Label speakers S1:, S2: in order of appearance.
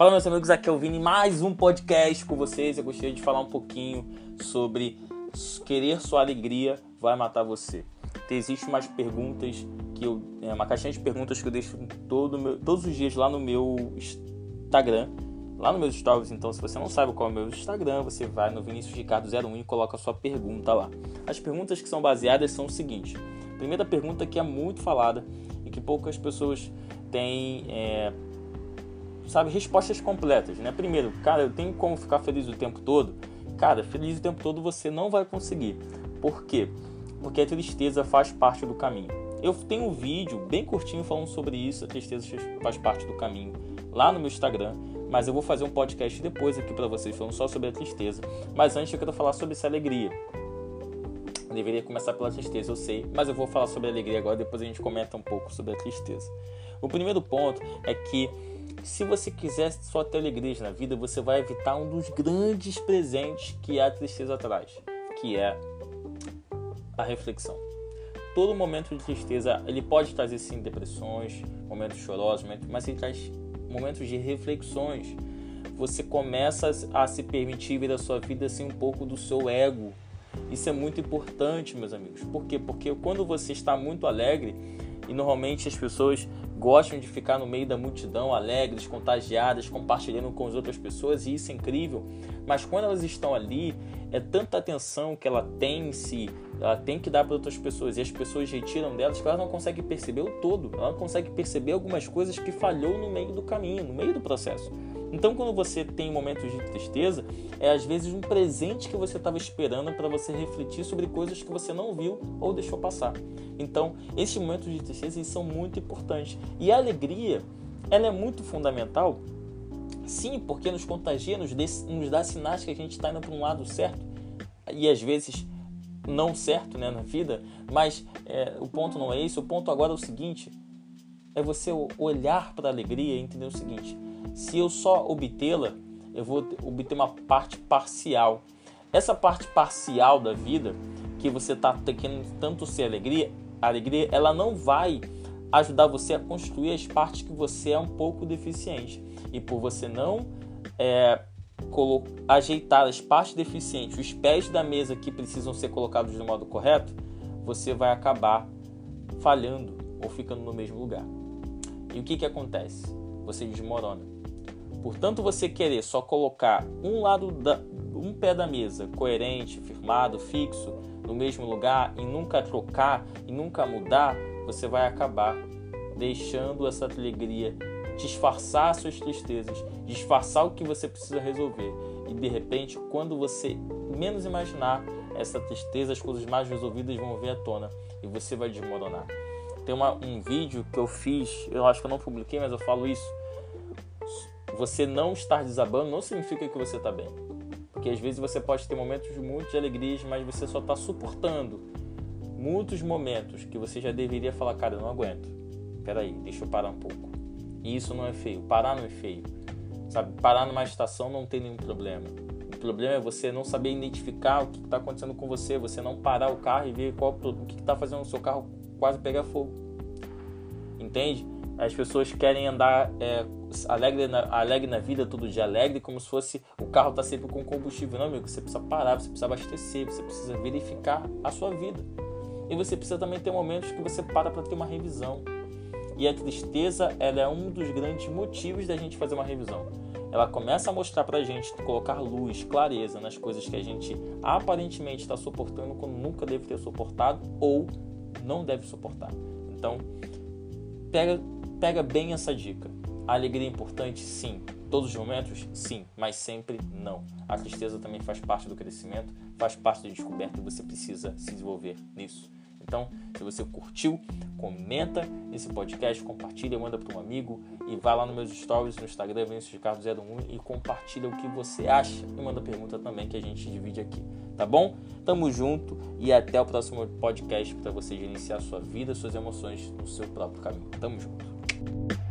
S1: Fala meus amigos, aqui é o Vini, mais um podcast com vocês. Eu gostaria de falar um pouquinho sobre querer sua alegria vai matar você. Existem umas perguntas que eu, é uma caixinha de perguntas que eu deixo todo meu, todos os dias lá no meu Instagram, lá no meus stories. Então, se você não sabe qual é o meu Instagram, você vai no Vinícius Ricardo 01 e coloca a sua pergunta lá. As perguntas que são baseadas são o seguinte: primeira pergunta que é muito falada e que poucas pessoas têm é, sabe, respostas completas, né? Primeiro, cara, eu tenho como ficar feliz o tempo todo? Cara, feliz o tempo todo você não vai conseguir. Por quê? Porque a tristeza faz parte do caminho. Eu tenho um vídeo bem curtinho falando sobre isso, a tristeza faz parte do caminho, lá no meu Instagram, mas eu vou fazer um podcast depois aqui para vocês falando só sobre a tristeza. Mas antes eu quero falar sobre essa alegria. Eu deveria começar pela tristeza, eu sei, mas eu vou falar sobre a alegria agora, depois a gente comenta um pouco sobre a tristeza. O primeiro ponto é que se você quiser só ter alegria na vida, você vai evitar um dos grandes presentes que a tristeza traz, que é a reflexão. Todo momento de tristeza, ele pode trazer sim depressões, momentos chorosos, mas ele traz momentos de reflexões. Você começa a se permitir ver a sua vida sem um pouco do seu ego. Isso é muito importante, meus amigos. Por quê? Porque quando você está muito alegre, e normalmente as pessoas gostam de ficar no meio da multidão, alegres, contagiadas, compartilhando com as outras pessoas, e isso é incrível. Mas quando elas estão ali, é tanta atenção que ela tem em si, ela tem que dar para outras pessoas, e as pessoas retiram delas que ela não consegue perceber o todo, ela não consegue perceber algumas coisas que falhou no meio do caminho, no meio do processo. Então, quando você tem momentos de tristeza, é às vezes um presente que você estava esperando para você refletir sobre coisas que você não viu ou deixou passar. Então, esses momentos de tristeza são muito importantes. E a alegria, ela é muito fundamental, sim, porque nos contagia, nos, nos dá sinais que a gente está indo para um lado certo e às vezes não certo né, na vida, mas é, o ponto não é esse. O ponto agora é o seguinte: é você olhar para a alegria e entender o seguinte se eu só obtê-la, eu vou obter uma parte parcial. Essa parte parcial da vida que você está querendo tanto ser alegria, alegria, ela não vai ajudar você a construir as partes que você é um pouco deficiente. E por você não é, ajeitar as partes deficientes, os pés da mesa que precisam ser colocados do modo correto, você vai acabar falhando ou ficando no mesmo lugar. E o que, que acontece? Você desmorona. Portanto, você querer só colocar um lado da, um pé da mesa coerente, firmado, fixo, no mesmo lugar e nunca trocar e nunca mudar, você vai acabar deixando essa alegria disfarçar suas tristezas, disfarçar o que você precisa resolver. E de repente, quando você menos imaginar, essa tristeza, as coisas mais resolvidas vão vir à tona e você vai desmoronar. Tem uma, um vídeo que eu fiz, eu acho que eu não publiquei, mas eu falo isso você não estar desabando não significa que você está bem. Porque às vezes você pode ter momentos muito de alegrias, mas você só está suportando muitos momentos que você já deveria falar, cara, eu não aguento. Peraí, deixa eu parar um pouco. E isso não é feio. Parar não é feio. Sabe, parar numa estação não tem nenhum problema. O problema é você não saber identificar o que está acontecendo com você, você não parar o carro e ver qual, o que está fazendo o seu carro quase pegar fogo. Entende? As pessoas querem andar é, alegre, na, alegre na vida, todo dia alegre, como se fosse o carro tá sempre com combustível. Não, amigo, você precisa parar, você precisa abastecer, você precisa verificar a sua vida. E você precisa também ter momentos que você para para ter uma revisão. E a tristeza, ela é um dos grandes motivos da gente fazer uma revisão. Ela começa a mostrar pra gente, colocar luz, clareza nas coisas que a gente aparentemente está suportando quando nunca deve ter suportado ou não deve suportar. Então, pega Pega bem essa dica. A alegria é importante? Sim. Todos os momentos? Sim, mas sempre não. A tristeza também faz parte do crescimento, faz parte da descoberta e você precisa se desenvolver nisso. Então, se você curtiu, comenta esse podcast, compartilha, manda para um amigo e vai lá nos meus stories no Instagram, Vinícius Ricardo 01 e compartilha o que você acha e manda pergunta também que a gente divide aqui, tá bom? Tamo junto e até o próximo podcast para você gerenciar sua vida, suas emoções no seu próprio caminho. Tamo junto.